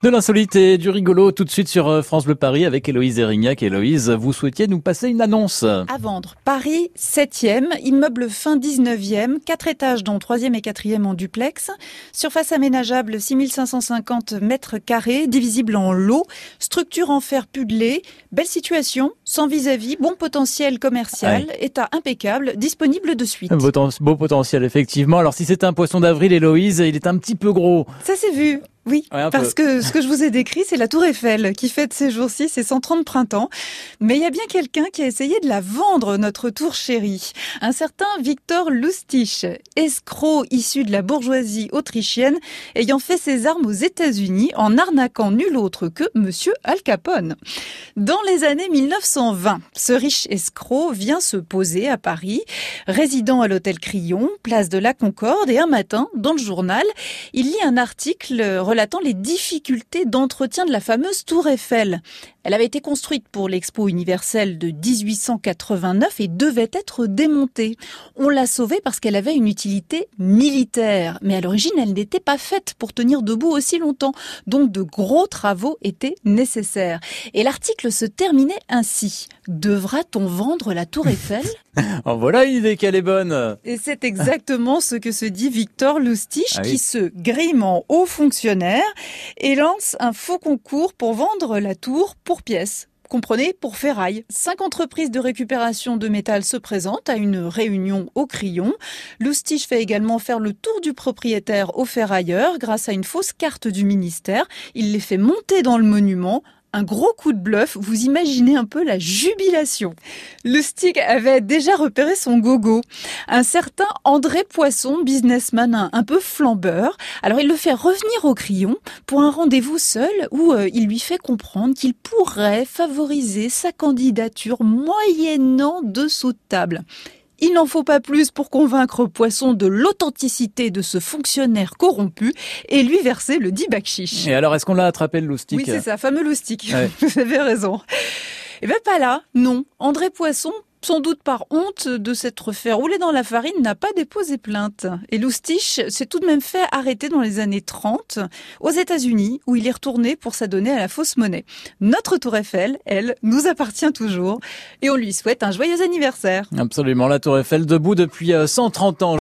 De l'insolite et du rigolo tout de suite sur euh, France Bleu Paris avec Héloïse Erignac. Héloïse, vous souhaitiez nous passer une annonce À vendre. Paris 7e, immeuble fin 19e, 4 étages dont 3e et 4e en duplex. Surface aménageable 6550 mètres carrés, divisible en lots. Structure en fer pudelé. Belle situation, sans vis-à-vis, bon potentiel commercial, état impeccable, disponible de suite. Beau, beau potentiel effectivement. Alors si c'est un poisson d'avril, Héloïse, il est un petit peu gros. Ça s'est vu. Oui, parce que ce que je vous ai décrit, c'est la Tour Eiffel qui fête ces jours-ci ses 130 printemps. Mais il y a bien quelqu'un qui a essayé de la vendre, notre tour chérie. Un certain Victor Lustig, escroc issu de la bourgeoisie autrichienne, ayant fait ses armes aux États-Unis en arnaquant nul autre que Monsieur Al Capone. Dans les années 1920, ce riche escroc vient se poser à Paris, résident à l'hôtel Crillon, place de la Concorde, et un matin, dans le journal, il lit un article relatant les difficultés d'entretien de la fameuse tour Eiffel. Elle avait été construite pour l'expo universelle de 1889 et devait être démontée. On l'a sauvée parce qu'elle avait une utilité militaire, mais à l'origine elle n'était pas faite pour tenir debout aussi longtemps, donc de gros travaux étaient nécessaires. Et l'article se terminait ainsi. Devra-t-on vendre la tour Eiffel? En voilà une idée qu'elle est bonne. Et c'est exactement ce que se dit Victor Lustig ah qui se grime en haut fonctionnaire et lance un faux concours pour vendre la tour pour pièces comprenez, pour ferraille. Cinq entreprises de récupération de métal se présentent à une réunion au crayon. Lustig fait également faire le tour du propriétaire au ferrailleur grâce à une fausse carte du ministère. Il les fait monter dans le monument un gros coup de bluff, vous imaginez un peu la jubilation. Le stick avait déjà repéré son gogo, un certain André Poisson, businessman un, peu flambeur. Alors il le fait revenir au crayon pour un rendez-vous seul où euh, il lui fait comprendre qu'il pourrait favoriser sa candidature moyennant dessous de table. Il n'en faut pas plus pour convaincre Poisson de l'authenticité de ce fonctionnaire corrompu et lui verser le dit bakchich. Et alors, est-ce qu'on l'a attrapé le loustic Oui, c'est ça, fameux loustic. Vous avez raison. Eh bien, pas là, non. André Poisson sans doute par honte de s'être fait rouler dans la farine, n'a pas déposé plainte. Et Lustig s'est tout de même fait arrêter dans les années 30 aux États-Unis, où il est retourné pour s'adonner à la fausse monnaie. Notre Tour Eiffel, elle, nous appartient toujours et on lui souhaite un joyeux anniversaire. Absolument, la Tour Eiffel debout depuis 130 euh, ans.